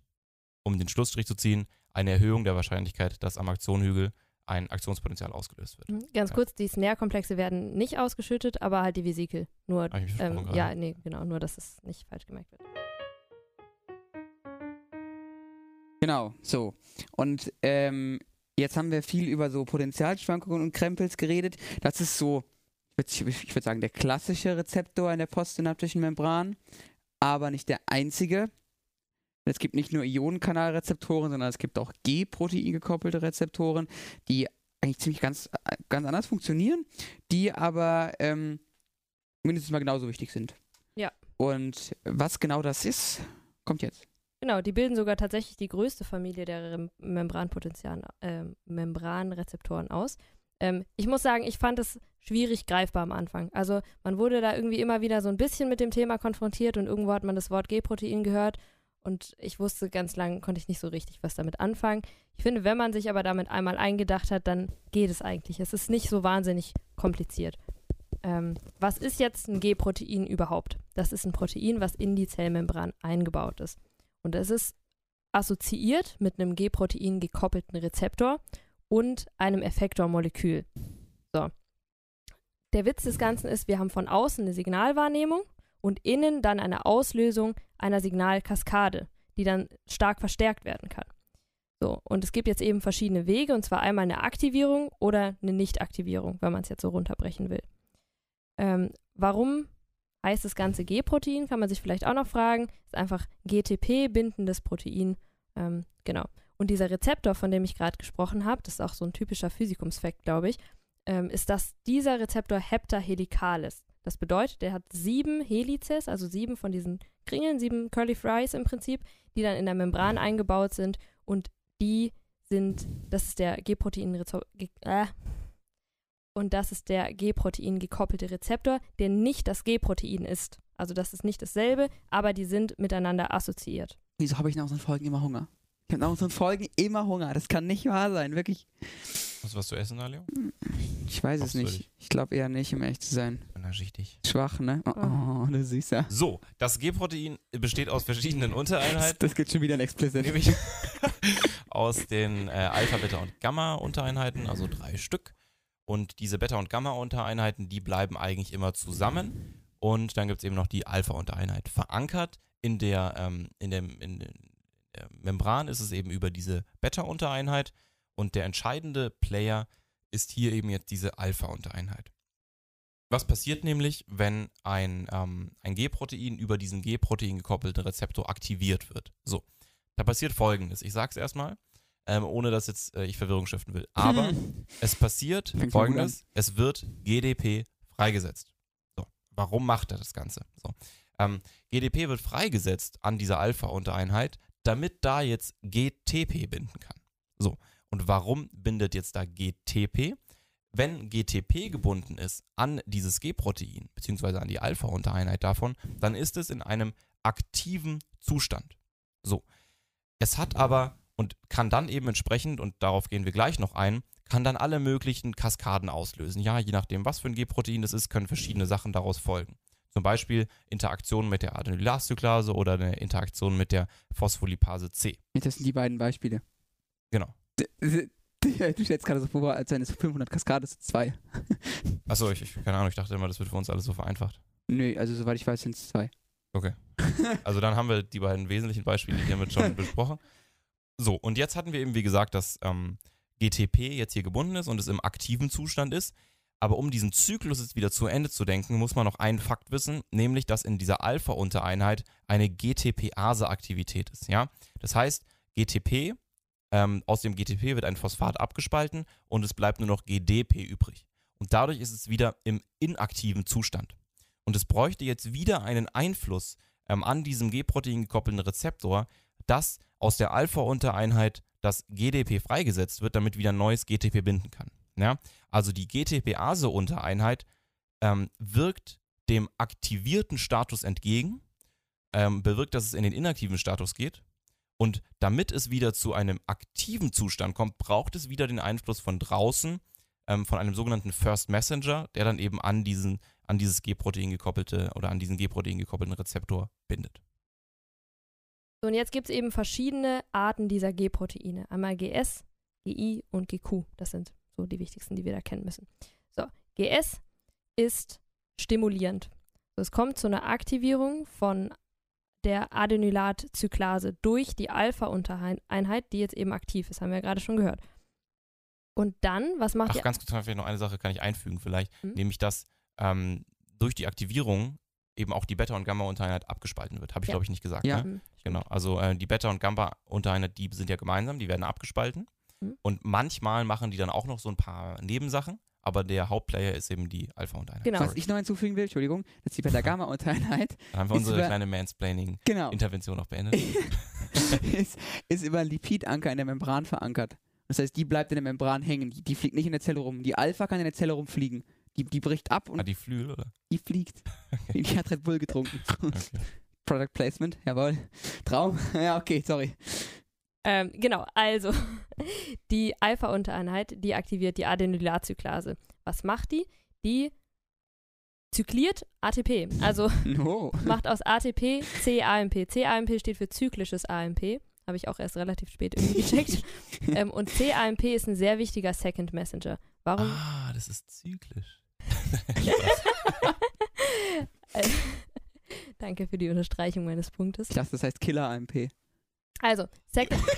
um den Schlussstrich zu ziehen, eine Erhöhung der Wahrscheinlichkeit, dass am Aktionhügel ein Aktionspotenzial ausgelöst wird. Mhm. Ganz Ja. kurz, die Snare-Komplexe werden nicht ausgeschüttet, aber halt die Vesikel. Nur, ähm, ja, nee, genau, nur, dass es nicht falsch gemerkt wird. Genau, so. Und ähm, jetzt haben wir viel über so Potentialschwankungen und Krempels geredet. Das ist so, ich würde würd sagen, der klassische Rezeptor in der postsynaptischen Membran, aber nicht der einzige. Es gibt nicht nur Ionenkanalrezeptoren, sondern es gibt auch G-Protein gekoppelte Rezeptoren, die eigentlich ziemlich ganz, ganz anders funktionieren, die aber ähm, mindestens mal genauso wichtig sind. Ja. Und was genau das ist, kommt jetzt. Genau, die bilden sogar tatsächlich die größte Familie der Rem Membranpotenzialen, ähm, Membranrezeptoren aus. Ähm, ich muss sagen, ich fand es schwierig greifbar am Anfang. Also man wurde da irgendwie immer wieder so ein bisschen mit dem Thema konfrontiert und irgendwo hat man das Wort G-Protein gehört und ich wusste ganz lang, konnte ich nicht so richtig was damit anfangen. Ich finde, wenn man sich aber damit einmal eingedacht hat, dann geht es eigentlich. Es ist nicht so wahnsinnig kompliziert. Ähm, was ist jetzt ein G-Protein überhaupt? Das ist ein Protein, was in die Zellmembran eingebaut ist. Und es ist assoziiert mit einem G-Protein gekoppelten Rezeptor und einem Effektormolekül. So. Der Witz des Ganzen ist, wir haben von außen eine Signalwahrnehmung und innen dann eine Auslösung einer Signalkaskade, die dann stark verstärkt werden kann. So, und es gibt jetzt eben verschiedene Wege, und zwar einmal eine Aktivierung oder eine Nichtaktivierung, wenn man es jetzt so runterbrechen will. Ähm, warum heißt das ganze G-Protein, kann man sich vielleicht auch noch fragen. Ist einfach GTP-bindendes Protein. Ähm, genau. Und dieser Rezeptor, von dem ich gerade gesprochen habe, das ist auch so ein typischer Physikumsfakt, glaube ich, ähm, ist, dass dieser Rezeptor heptahelical Das bedeutet, der hat sieben Helices, also sieben von diesen Kringeln, sieben Curly Fries im Prinzip, die dann in der Membran eingebaut sind und die sind, das ist der G-Protein äh, und das ist der G-Protein gekoppelte Rezeptor, der nicht das G-Protein ist. Also das ist nicht dasselbe, aber die sind miteinander assoziiert. Wieso habe ich nach unseren Folgen immer Hunger? Ich habe nach unseren Folgen immer Hunger. Das kann nicht wahr sein, wirklich. Hast du was zu essen, Alio? Ich weiß es nicht. Ich glaube eher nicht, um ehrlich zu sein. Richtig. Schwach, ne? Oh, oh du Süßer. So, das G-Protein besteht aus verschiedenen Untereinheiten. Das geht schon wieder ein Explicit. Nämlich aus den äh, Alpha, Beta und Gamma-Untereinheiten, also drei Stück. Und diese Beta- und Gamma-Untereinheiten, die bleiben eigentlich immer zusammen. Und dann gibt es eben noch die Alpha-Untereinheit. Verankert in der, ähm, in, dem, in der Membran ist es eben über diese Beta-Untereinheit. Und der entscheidende Player ist hier eben jetzt diese Alpha-Untereinheit. Was passiert nämlich, wenn ein, ähm, ein G-Protein über diesen G-Protein gekoppelten Rezeptor aktiviert wird? So, da passiert folgendes. Ich sage es erstmal, ähm, ohne dass jetzt äh, ich Verwirrung stiften will. Aber es passiert folgendes: Es wird GDP freigesetzt. So, warum macht er das Ganze? So, ähm, GDP wird freigesetzt an dieser Alpha-Untereinheit, damit da jetzt GTP binden kann. So, und warum bindet jetzt da GTP? Wenn GTP gebunden ist an dieses G-Protein, beziehungsweise an die Alpha-Untereinheit davon, dann ist es in einem aktiven Zustand. So. Es hat aber und kann dann eben entsprechend, und darauf gehen wir gleich noch ein, kann dann alle möglichen Kaskaden auslösen. Ja, je nachdem, was für ein G-Protein das ist, können verschiedene Sachen daraus folgen. Zum Beispiel Interaktion mit der Adenylastcyclase oder eine Interaktion mit der Phospholipase C. Das sind die beiden Beispiele. Genau. Du stellst gerade so vor, als wenn es 500 Kaskade ist, zwei. Achso, ich, ich, keine Ahnung, ich dachte immer, das wird für uns alles so vereinfacht. Nö, also soweit ich weiß, sind es zwei. Okay. Also dann haben wir die beiden wesentlichen Beispiele hiermit schon besprochen. So, und jetzt hatten wir eben, wie gesagt, dass ähm, GTP jetzt hier gebunden ist und es im aktiven Zustand ist. Aber um diesen Zyklus jetzt wieder zu Ende zu denken, muss man noch einen Fakt wissen, nämlich, dass in dieser Alpha-Untereinheit eine GTP-Ase-Aktivität ist. Ja? Das heißt, GTP, ähm, aus dem GTP wird ein Phosphat abgespalten und es bleibt nur noch GDP übrig. Und dadurch ist es wieder im inaktiven Zustand. Und es bräuchte jetzt wieder einen Einfluss ähm, an diesem G-Protein gekoppelten Rezeptor, dass aus der Alpha-Untereinheit das GDP freigesetzt wird, damit wieder ein neues GTP binden kann. Ja? Also die GTP-Ase-Untereinheit ähm, wirkt dem aktivierten Status entgegen, ähm, bewirkt, dass es in den inaktiven Status geht. Und damit es wieder zu einem aktiven Zustand kommt, braucht es wieder den Einfluss von draußen, ähm, von einem sogenannten First Messenger, der dann eben an diesen, an dieses G-Protein gekoppelte oder an diesen G-Protein gekoppelten Rezeptor bindet. Und jetzt gibt es eben verschiedene Arten dieser G-Proteine. Einmal GS, GI und GQ. Das sind so die wichtigsten, die wir da kennen müssen. So, GS ist stimulierend. So, es kommt zu einer Aktivierung von der Adenylatzyklase durch die Alpha-Untereinheit, die jetzt eben aktiv ist, haben wir ja gerade schon gehört. Und dann, was macht Ach, die? ganz kurz, vielleicht noch eine Sache kann ich einfügen vielleicht, Hm? nämlich dass ähm, durch die Aktivierung eben auch die Beta- und Gamma-Untereinheit abgespalten wird. Habe ich, Ja. glaube ich, nicht gesagt. Ja. Ne? Hm, Genau. Also äh, die Beta- und Gamma-Untereinheit, die sind ja gemeinsam, die werden abgespalten. Mhm. Und manchmal machen die dann auch noch so ein paar Nebensachen, aber der Hauptplayer ist eben die Alpha-Untereinheit. Genau. Was Sorry. ich noch hinzufügen will, Entschuldigung, dass die Beta-Gamma-Untereinheit Dann haben wir ist unsere über- kleine Mansplaining-Intervention genau, auch beendet. ist, ist über einen Lipidanker in der Membran verankert. Das heißt, die bleibt in der Membran hängen. Die, die fliegt nicht in der Zelle rum. Die Alpha kann in der Zelle rumfliegen. Die, die bricht ab und ah, die Flügel, oder? die fliegt. Die hat Red Bull getrunken. Okay. Product Placement, jawohl. Traum. Ja, okay, sorry. Ähm, genau, also die Alpha-Untereinheit, die aktiviert die Adenylatzyklase. Was macht die? Die zykliert ATP. Also Oh. macht aus ATP CAMP. CAMP steht für zyklisches AMP. Habe ich auch erst relativ spät irgendwie gecheckt. ähm, und CAMP ist ein sehr wichtiger Second Messenger. Warum? Ah, das ist zyklisch. Äh, Danke für die Unterstreichung meines Punktes. Ich dachte, das heißt Killer-AMP. Also, Second.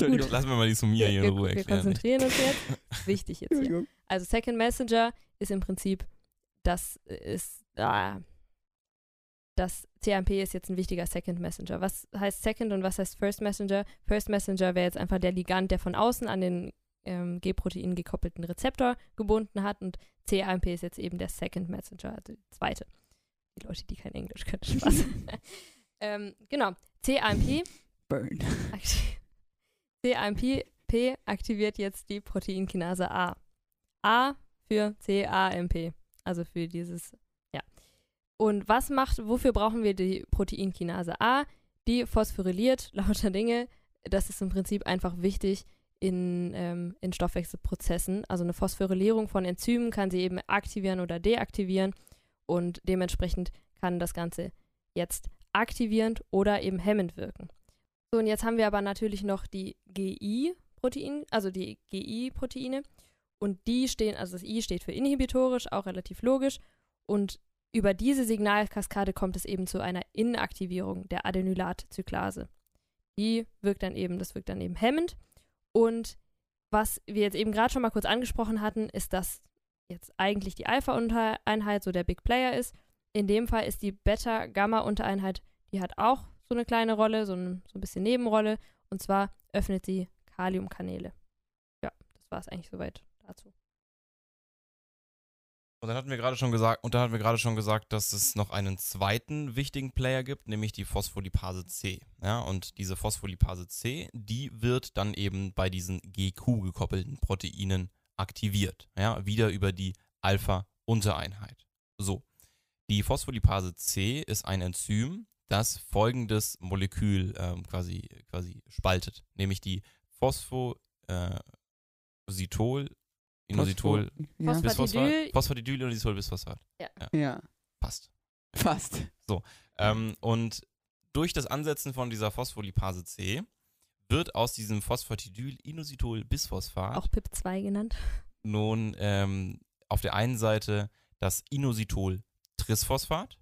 Entschuldigung. Lassen wir mal die Sumia hier wir, in Ruhe wir erklären. konzentrieren uns jetzt. Wichtig jetzt hier. Also Second Messenger ist im Prinzip, das ist, ah, das CMP ist jetzt ein wichtiger Second Messenger. Was heißt Second und was heißt First Messenger? First Messenger wäre jetzt einfach der Ligand, der von außen an den ähm, G-Protein gekoppelten Rezeptor gebunden hat und CAMP ist jetzt eben der Second Messenger, also die zweite. Die Leute, die kein Englisch können, Spaß. Ähm, genau, CAMP Burn. CAMP aktiviert jetzt die Proteinkinase A. A für CAMP, also für dieses, ja. Und was macht, wofür brauchen wir die Proteinkinase A? Die phosphoryliert lauter Dinge. Das ist im Prinzip einfach wichtig in, ähm, in Stoffwechselprozessen. Also eine Phosphorylierung von Enzymen kann sie eben aktivieren oder deaktivieren und dementsprechend kann das Ganze jetzt aktivierend oder eben hemmend wirken. So, und jetzt haben wir aber natürlich noch die GI-Protein, also die GI-Proteine. Und die stehen, also das I steht für inhibitorisch, auch relativ logisch. Und über diese Signalkaskade kommt es eben zu einer Inaktivierung der Adenylatzyklase. Die wirkt dann eben, das wirkt dann eben hemmend. Und was wir jetzt eben gerade schon mal kurz angesprochen hatten, ist, dass jetzt eigentlich die Alpha-Untereinheit so der Big Player ist. In dem Fall ist die Beta-Gamma-Untereinheit, die hat auch so eine kleine Rolle, so ein, so ein bisschen Nebenrolle. Und zwar öffnet sie Kaliumkanäle. Ja, das war es eigentlich soweit dazu. Und dann hatten wir gerade schon gesagt, und dann hatten wir gerade schon gesagt, dass es noch einen zweiten wichtigen Player gibt, nämlich die Phospholipase C. Ja, und diese Phospholipase C, die wird dann eben bei diesen GQ gekoppelten Proteinen aktiviert. Ja, wieder über die Alpha-Untereinheit. So. Die Phospholipase C ist ein Enzym, das folgendes Molekül ähm, quasi, quasi spaltet, nämlich die Phosphositol, Inositol, Ja. Phosphor- Bisphosphat, Phosphatidyl- Phosphatidyl, Inositol, Bisphosphat. ja, Passt. fast. Ähm, und durch das Ansetzen von dieser Phospholipase C wird aus diesem Phosphatidyl, Inositol, Bisphosphat Auch PIP2 genannt. nun ähm, auf der einen Seite das Inositol Trisphosphat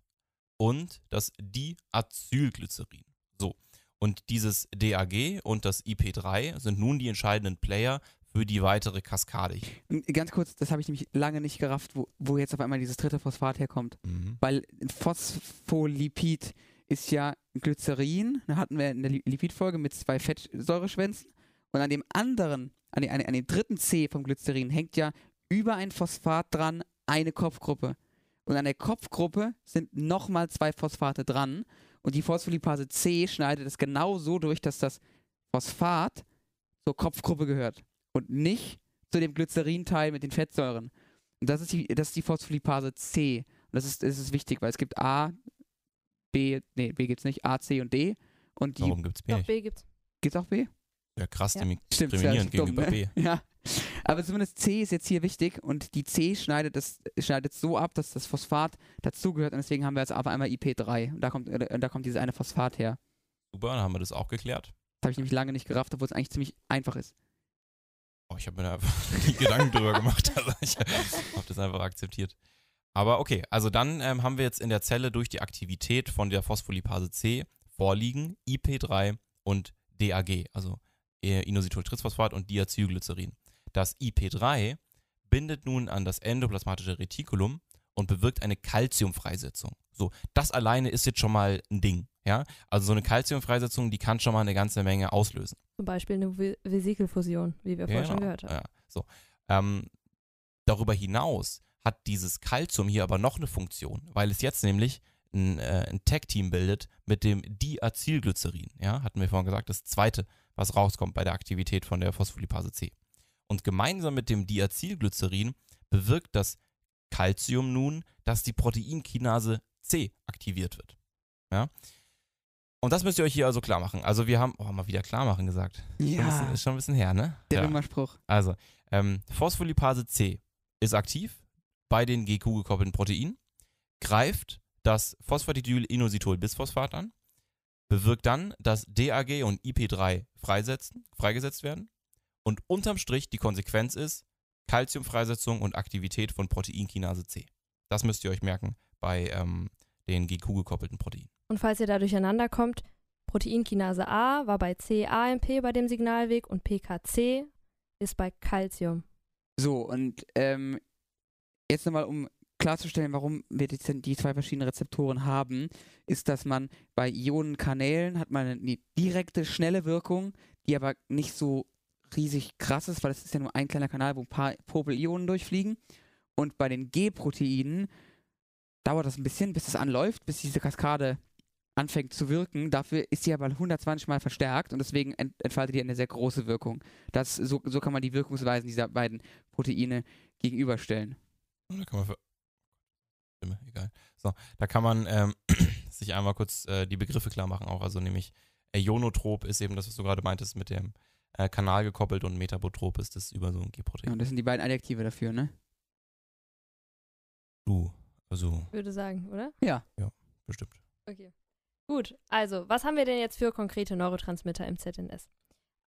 und das Diacylglycerin. So. Und dieses DAG und das IP3 sind nun die entscheidenden Player für die weitere Kaskade. Und Ganz kurz, das habe ich nämlich lange nicht gerafft, wo, wo jetzt auf einmal dieses dritte Phosphat herkommt. Weil ein Phospholipid ist ja Glycerin, da hatten wir in der Li- Lipidfolge mit zwei Fettsäureschwänzen. Und an dem anderen, an, den- an dem dritten C vom Glycerin hängt ja über ein Phosphat dran eine Kopfgruppe. Und an der Kopfgruppe sind nochmal zwei Phosphate dran. Und die Phospholipase C schneidet es genau so durch, dass das Phosphat zur Kopfgruppe gehört. Und nicht zu dem Glycerinteil mit den Fettsäuren. Und das ist die, das ist die Phospholipase C. Und das ist, das ist wichtig, weil es gibt A, B, nee, B gibt's nicht, A, C und D. Und die, Warum gibt es B Doch? B gibt's. gibt's auch B? Ja, krass, Ja. diskriminierend ja, dumm, gegenüber ne? B. Ja. Aber zumindest C ist jetzt hier wichtig und die C schneidet es schneidet so ab, dass das Phosphat dazugehört und deswegen haben wir jetzt auf einmal IP3 und da kommt, äh, da kommt dieses eine Phosphat her. Super, dann haben wir das auch geklärt. Das habe ich nämlich lange nicht gerafft, obwohl es eigentlich ziemlich einfach ist. Oh, ich habe mir da einfach nie Gedanken drüber gemacht. Also ich habe das einfach akzeptiert. Aber okay, also dann ähm, haben wir jetzt in der Zelle durch die Aktivität von der Phospholipase C vorliegen IP3 und DAG, also Inositoltrisphosphat und Diacylglycerin. Das IP3 bindet nun an das endoplasmatische Retikulum und bewirkt eine Calciumfreisetzung. So, das alleine ist jetzt schon mal ein Ding, ja? Also so eine Calciumfreisetzung, die kann schon mal eine ganze Menge auslösen. Zum Beispiel eine Ve- Vesikelfusion, wie wir vorher schon Genau, gehört haben. Ja, so. Ähm, darüber hinaus hat dieses Calcium hier aber noch eine Funktion, weil es jetzt nämlich ein, äh, ein Tag-Team bildet mit dem Diacylglycerin. Ja, hatten wir vorhin gesagt, das zweite, was rauskommt bei der Aktivität von der Phospholipase C. Und gemeinsam mit dem Diacylglycerin bewirkt das Calcium nun, dass die Proteinkinase C aktiviert wird. Ja. Und das müsst ihr euch hier also klar machen. Also wir haben, oh, mal wieder klar machen gesagt. Schon ein bisschen, ist schon ein bisschen her, ne? der Ja. Römerspruch. Also, ähm, Phospholipase C ist aktiv, bei den GQ-gekoppelten Proteinen, greift das Phosphatidyl-Inositol-Bisphosphat an, bewirkt dann, dass DAG und IP3 freisetzen, freigesetzt werden und unterm Strich die Konsequenz ist Calciumfreisetzung und Aktivität von Proteinkinase C. Das müsst ihr euch merken bei ähm, den GQ-gekoppelten Proteinen. Und falls ihr da durcheinander kommt, Proteinkinase A war bei CAMP bei dem Signalweg und PKC ist bei Calcium. So, und ähm, jetzt nochmal, um klarzustellen, warum wir die, zwei verschiedenen Rezeptoren haben, ist, dass man bei Ionenkanälen hat man eine direkte, schnelle Wirkung, die aber nicht so riesig krass ist, weil es ist ja nur ein kleiner Kanal, wo ein paar Popel-Ionen durchfliegen. Und bei den G-Proteinen dauert das ein bisschen, bis es anläuft, bis diese Kaskade anfängt zu wirken. Dafür ist sie aber 120 Mal verstärkt und deswegen ent entfaltet die eine sehr große Wirkung. Das, so, so kann man die Wirkungsweisen dieser beiden Proteine gegenüberstellen. Da kann man Stimme, egal. So, da kann man ähm, sich einmal kurz äh, die Begriffe klar machen auch. Also nämlich äh, Ionotrop ist eben das, was du gerade meintest, mit dem äh, Kanal gekoppelt und Metabotrop ist das über so ein G-Protein. Ja, und das sind die beiden Adjektive dafür, ne? Du, also Ich würde sagen, oder? Ja. bestimmt. Okay. Gut, also, was haben wir denn jetzt für konkrete Neurotransmitter im ZNS?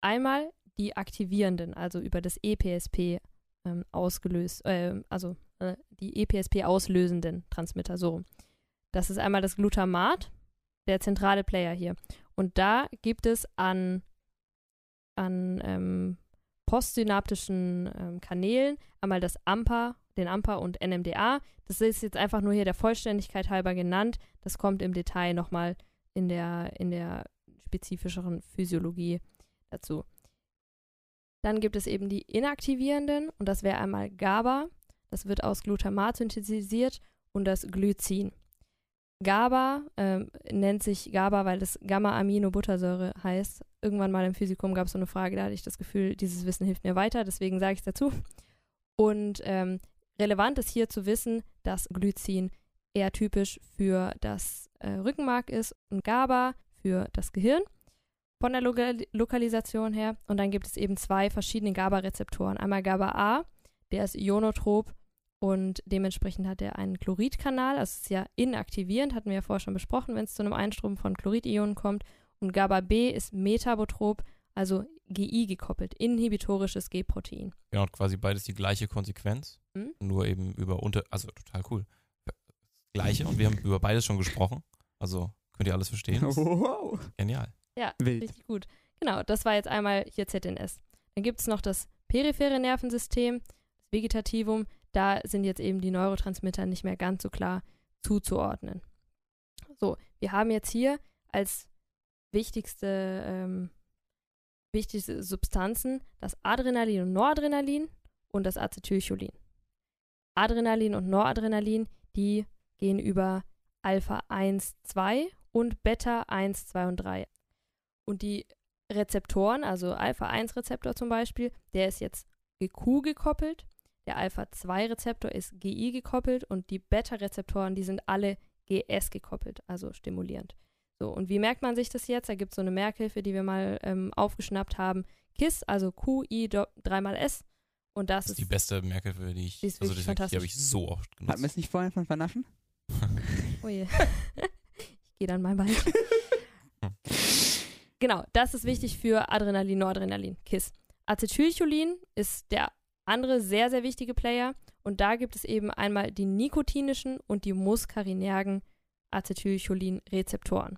Einmal die aktivierenden, also über das EPSP ähm, ausgelöst, äh, also äh, die EPSP auslösenden Transmitter, so. Das ist einmal das Glutamat, der zentrale Player hier. Und da gibt es an, an ähm, postsynaptischen ähm, Kanälen einmal das AMPA, den AMPA und NMDA. Das ist jetzt einfach nur hier der Vollständigkeit halber genannt. Das kommt im Detail nochmal in der, in der spezifischeren Physiologie dazu. Dann gibt es eben die inaktivierenden und das wäre einmal GABA. Das wird aus Glutamat synthetisiert und das Glycin. GABA ähm, nennt sich GABA, weil es Gamma-Aminobuttersäure heißt. Irgendwann mal im Physikum gab es so eine Frage, da hatte ich das Gefühl, dieses Wissen hilft mir weiter, deswegen sage ich es dazu. Und ähm, relevant ist hier zu wissen, dass Glycin eher typisch für das äh, Rückenmark ist und GABA für das Gehirn von der Lokal Lokalisation her. Und dann gibt es eben zwei verschiedene GABA-Rezeptoren. Einmal GABA A, der ist ionotrop und dementsprechend hat er einen Chloridkanal. Also es ist ja inaktivierend, hatten wir ja vorher schon besprochen, wenn es zu einem Einstrom von Chloridionen kommt. Und GABA B ist metabotrop, also GI gekoppelt, inhibitorisches G-Protein. Genau, quasi beides die gleiche Konsequenz, Mhm. nur eben über unter, also total cool. Gleiche und wir haben über beides schon gesprochen. Also könnt ihr alles verstehen. Das Wow. Genial. Wild. Richtig gut. Genau, das war jetzt einmal hier ZNS. Dann gibt es noch das periphere Nervensystem, das Vegetativum. Da sind jetzt eben die Neurotransmitter nicht mehr ganz so klar zuzuordnen. So, wir haben jetzt hier als wichtigste, ähm, wichtigste Substanzen das Adrenalin und Noradrenalin und das Acetylcholin. Adrenalin und Noradrenalin, die gehen über Alpha 1, 2 und Beta 1, 2 und 3. Und die Rezeptoren, also Alpha-1-Rezeptor zum Beispiel, der ist jetzt GQ gekoppelt, der Alpha-2-Rezeptor ist GI gekoppelt und die Beta-Rezeptoren, die sind alle GS gekoppelt, also stimulierend. So, und wie merkt man sich das jetzt? Da gibt es so eine Merkhilfe, die wir mal ähm, aufgeschnappt haben. KISS, also QI 3 mal S. Und das, Das ist ist die beste Merkhilfe, die ich, Die ist also die, die habe ich so oft Hatten wir genutzt. es nicht vorhin von Vernaschen? Oh je. ich gehe dann mal bald. genau, das ist wichtig für Adrenalin, Noradrenalin, KISS. Acetylcholin ist der andere sehr, sehr wichtige Player. Und da gibt es eben einmal die nikotinischen und die muskarinergen Acetylcholin-Rezeptoren.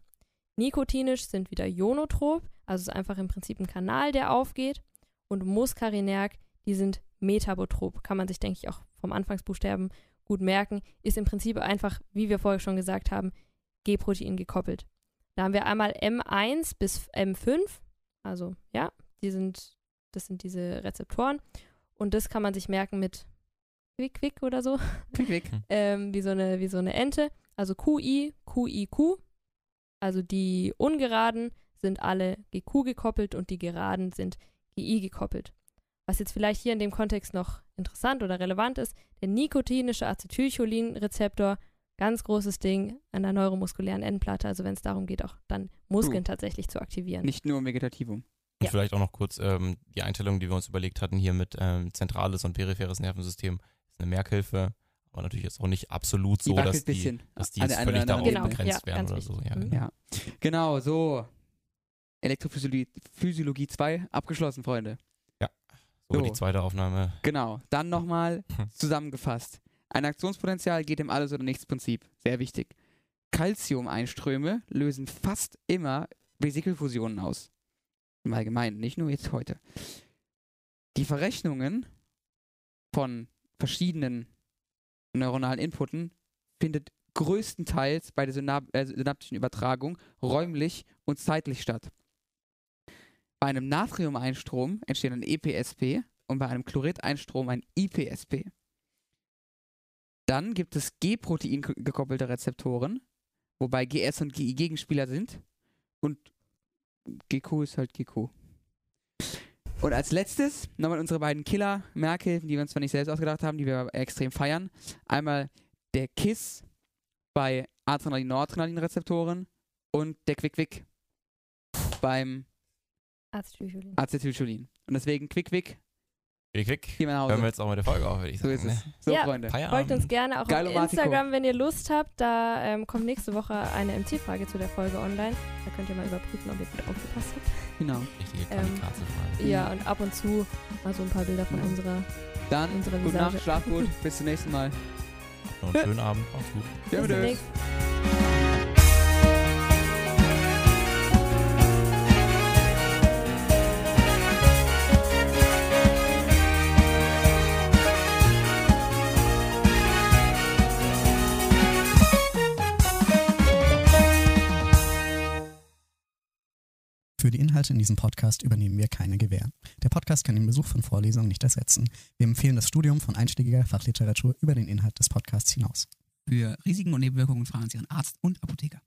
Nikotinisch sind wieder ionotrop, also es ist einfach im Prinzip ein Kanal, der aufgeht. Und muskarinerg, die sind metabotrop. Kann man sich, denke ich, auch vom Anfangsbuchstaben gut merken. Ist im Prinzip einfach, wie wir vorher schon gesagt haben, G-Protein gekoppelt. Da haben wir einmal M1 bis M5. Also, ja, die sind, das sind diese Rezeptoren. Und das kann man sich merken mit Quick Quick oder so, Klick weg. ähm, wie, so eine, wie so eine Ente. Also QI, QIQ. Also die ungeraden sind alle GQ gekoppelt und die geraden sind GI gekoppelt. Was jetzt vielleicht hier in dem Kontext noch interessant oder relevant ist, der nikotinische Acetylcholin-Rezeptor, ganz großes Ding an der neuromuskulären Endplatte, also wenn es darum geht, auch dann Muskeln Uh. tatsächlich zu aktivieren. Nicht nur im Vegetativum. Und Ja. vielleicht auch noch kurz ähm, die Einteilung, die wir uns überlegt hatten, hier mit ähm, zentrales und peripheres Nervensystem, ist eine Merkhilfe. Aber natürlich jetzt auch nicht absolut so, Die dass die, dass die an jetzt völlig darauf anderen Genau, begrenzt ja, werden oder so. Ja, wichtig. Genau. Ja. Genau, so. Elektrophysiologie Physiologie 2 abgeschlossen, Freunde. So, So. die zweite Aufnahme. Genau. Dann nochmal Hm. zusammengefasst. Ein Aktionspotenzial geht im Alles- oder Nichts-Prinzip. Sehr wichtig. Calcium-Einströme lösen fast immer Vesikelfusionen aus. Im Allgemeinen, nicht nur jetzt heute. Die Verrechnungen von verschiedenen neuronalen Inputen findet größtenteils bei der Synap äh, synaptischen Übertragung räumlich und zeitlich statt. Bei einem Natriumeinstrom entsteht ein EPSP und bei einem Chlorideinstrom ein IPSP. Dann gibt es G-Protein gekoppelte Rezeptoren, wobei GS und GI Gegenspieler sind und GQ ist halt GQ. Und als letztes nochmal unsere beiden Killer, Merkel, die wir uns zwar nicht selbst ausgedacht haben, die wir aber extrem feiern. Einmal der KISS bei Adrenalin-Noradrenalin-Rezeptoren und der Quick-Quick beim Acetylcholin. Acetylcholin. Und deswegen Quick-Quick, Quick, quick. geh mal nach Hause. Hören wir jetzt auch mit der Folge auf, würde ich so sagen. ist es. ne? So, Ja. Freunde. Feierabend. Folgt uns gerne auch Geilo auf. Instagram, wenn ihr Lust habt. Da ähm, kommt nächste Woche eine MC-Frage zu der Folge online. Da könnt ihr mal überprüfen, ob ihr gut aufgepasst habt. Genau. Richtige Ähm, Kamikaze-Frage. Ja, und ab und zu mal so ein paar Bilder von Ja. unserer. Dann, Unsere gute. Nacht, schlaf gut. Bis zum nächsten Mal. Noch einen schönen Abend. Macht's gut. Bis Servus. Für die Inhalte in diesem Podcast übernehmen wir keine Gewähr. Der Podcast kann den Besuch von Vorlesungen nicht ersetzen. Wir empfehlen das Studium von einschlägiger Fachliteratur über den Inhalt des Podcasts hinaus. Für Risiken und Nebenwirkungen fragen Sie Ihren Arzt und Apotheker.